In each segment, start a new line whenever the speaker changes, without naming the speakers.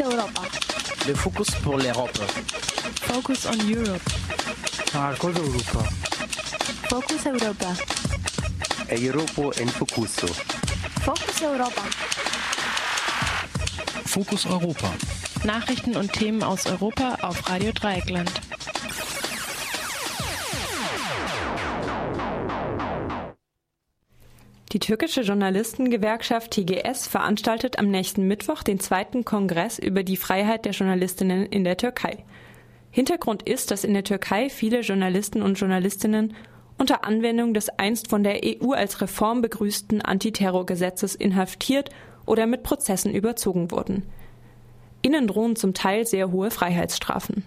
Europa.
Le focus pour l'Europe.
Focus on Europe.
Marcos Europa.
Focus Europa.
Europa en Focuso.
Focus Europa.
Fokus Europa.
Nachrichten und Themen aus Europa auf Radio Dreieckland.
Die türkische Journalistengewerkschaft TGS veranstaltet am nächsten Mittwoch den zweiten Kongress über die Freiheit der Journalistinnen in der Türkei. Hintergrund ist, dass in der Türkei viele Journalisten und Journalistinnen unter Anwendung des einst von der EU als Reform begrüßten Antiterrorgesetzes inhaftiert oder mit Prozessen überzogen wurden. Ihnen drohen zum Teil sehr hohe Freiheitsstrafen.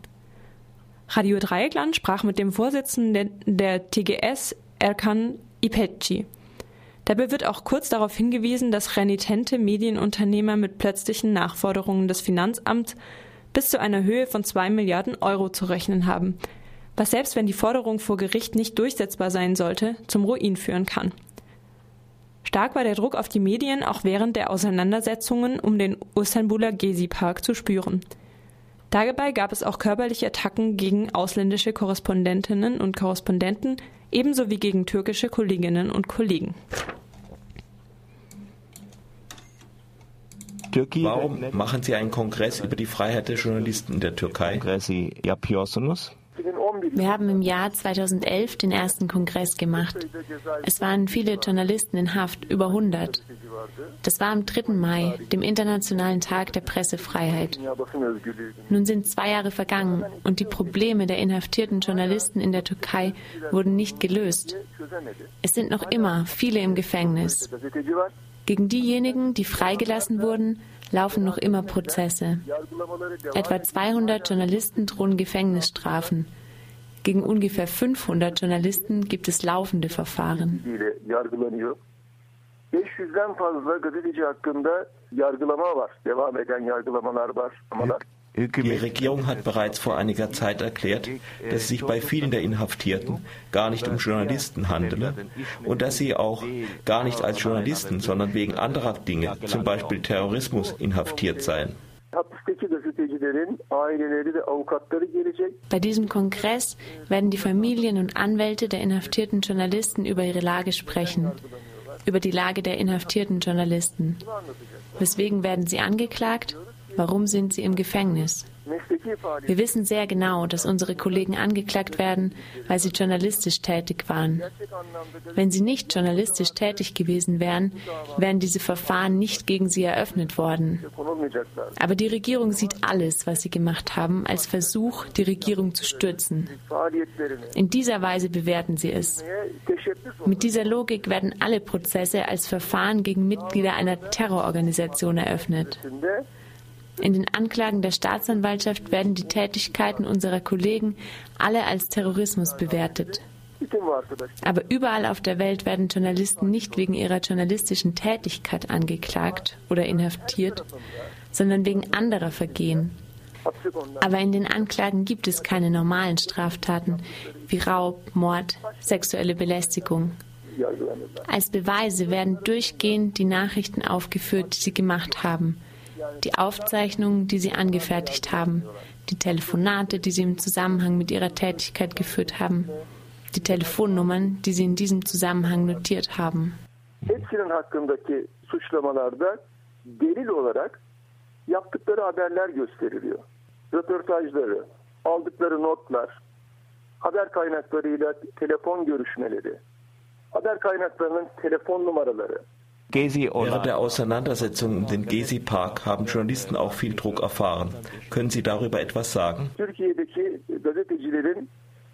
Radio Dreieckland sprach mit dem Vorsitzenden der TGS, Erkan Ipetci. Dabei wird auch kurz darauf hingewiesen, dass renitente Medienunternehmer mit plötzlichen Nachforderungen des Finanzamts bis zu einer Höhe von zwei Milliarden Euro zu rechnen haben, was selbst wenn die Forderung vor Gericht nicht durchsetzbar sein sollte, zum Ruin führen kann. Stark war der Druck auf die Medien auch während der Auseinandersetzungen um den Istanbuler Gezi-Park zu spüren. Dabei gab es auch körperliche Attacken gegen ausländische Korrespondentinnen und Korrespondenten, ebenso wie gegen türkische Kolleginnen und Kollegen.
Warum machen Sie einen Kongress über die Freiheit der Journalisten in der Türkei?
Wir haben im Jahr 2011 den ersten Kongress gemacht. Es waren viele Journalisten in Haft, über 100. Das war am 3. Mai, dem Internationalen Tag der Pressefreiheit. Nun sind zwei Jahre vergangen und die Probleme der inhaftierten Journalisten in der Türkei wurden nicht gelöst. Es sind noch immer viele im Gefängnis. Gegen diejenigen, die freigelassen wurden, laufen noch immer Prozesse. Etwa 200 Journalisten drohen Gefängnisstrafen. Gegen ungefähr 500 Journalisten gibt es laufende Verfahren.
500'den fazla gazeteci hakkında yargılama var. Devam eden yargılamalar var.
Die Regierung hat bereits vor einiger Zeit erklärt, dass es sich bei vielen der Inhaftierten gar nicht um Journalisten handele und dass sie auch gar nicht als Journalisten, sondern wegen anderer Dinge, zum Beispiel Terrorismus, inhaftiert seien.
Bei diesem Kongress werden die Familien und Anwälte der inhaftierten Journalisten über ihre Lage sprechen, über die Lage der inhaftierten Journalisten. Weswegen werden sie angeklagt? Warum sind sie im Gefängnis? Wir wissen sehr genau, dass unsere Kollegen angeklagt werden, weil sie journalistisch tätig waren. Wenn sie nicht journalistisch tätig gewesen wären, wären diese Verfahren nicht gegen sie eröffnet worden. Aber die Regierung sieht alles, was sie gemacht haben, als Versuch, die Regierung zu stürzen. In dieser Weise bewerten sie es. Mit dieser Logik werden alle Prozesse als Verfahren gegen Mitglieder einer Terrororganisation eröffnet. In den Anklagen der Staatsanwaltschaft werden die Tätigkeiten unserer Kollegen alle als Terrorismus bewertet. Aber überall auf der Welt werden Journalisten nicht wegen ihrer journalistischen Tätigkeit angeklagt oder inhaftiert, sondern wegen anderer Vergehen. Aber in den Anklagen gibt es keine normalen Straftaten wie Raub, Mord, sexuelle Belästigung. Als Beweise werden durchgehend die Nachrichten aufgeführt, die sie gemacht haben die Aufzeichnungen, die sie angefertigt haben, die Telefonate, die sie im Zusammenhang mit ihrer Tätigkeit geführt haben, die Telefonnummern, die sie in diesem Zusammenhang notiert haben.
Hepsinin hakkındaki suçlamalarda delil olarak yaptıkları haberler gösteriliyor. Röportajları, aldıkları notlar, haber kaynaklarıyla telefon görüşmeleri, haber kaynaklarının telefon numaraları,
Während der Auseinandersetzung um den Gezi-Park haben Journalisten auch viel Druck erfahren. Können Sie darüber etwas sagen?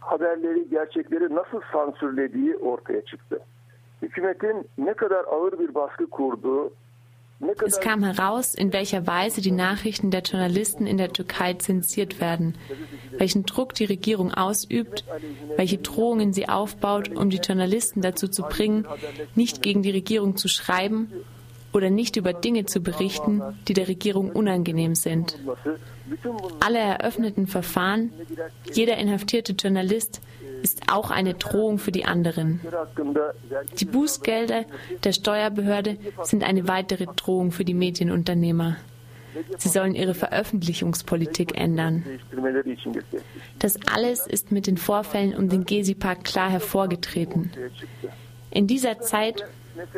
Haberleri, gerçekleri nasıl sansürlediği ortaya çıktı. Hükümetin ne kadar ağır bir baskı kurduğu,
Es kam heraus, in welcher Weise die Nachrichten der Journalisten in der Türkei zensiert werden, welchen Druck die Regierung ausübt, welche Drohungen sie aufbaut, um die Journalisten dazu zu bringen, nicht gegen die Regierung zu schreiben oder nicht über Dinge zu berichten, die der Regierung unangenehm sind. Alle eröffneten Verfahren, jeder inhaftierte Journalist ist auch eine Drohung für die anderen. Die Bußgelder der Steuerbehörde sind eine weitere Drohung für die Medienunternehmer. Sie sollen ihre Veröffentlichungspolitik ändern. Das alles ist mit den Vorfällen um den Gezi-Park klar hervorgetreten. In dieser Zeit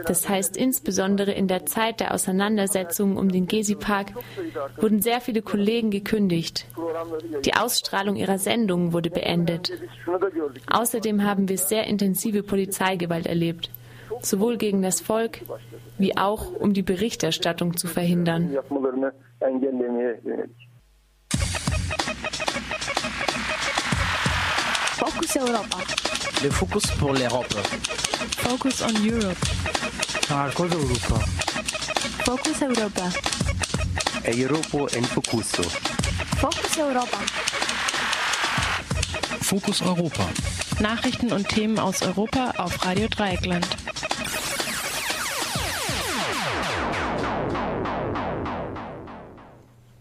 das heißt, insbesondere in der Zeit der Auseinandersetzungen um den Gezi-Park wurden sehr viele Kollegen gekündigt. Die Ausstrahlung ihrer Sendungen wurde beendet. Außerdem haben wir sehr intensive Polizeigewalt erlebt, sowohl gegen das Volk wie auch um die Berichterstattung zu verhindern.
Focus Europa.
Le focus pour l'Europe.
Focus on Europe.
Marcos Europa.
Focus Europa.
Europa en Focuso.
Focus Europa.
Fokus Europa.
Nachrichten und Themen aus Europa auf Radio Dreieckland.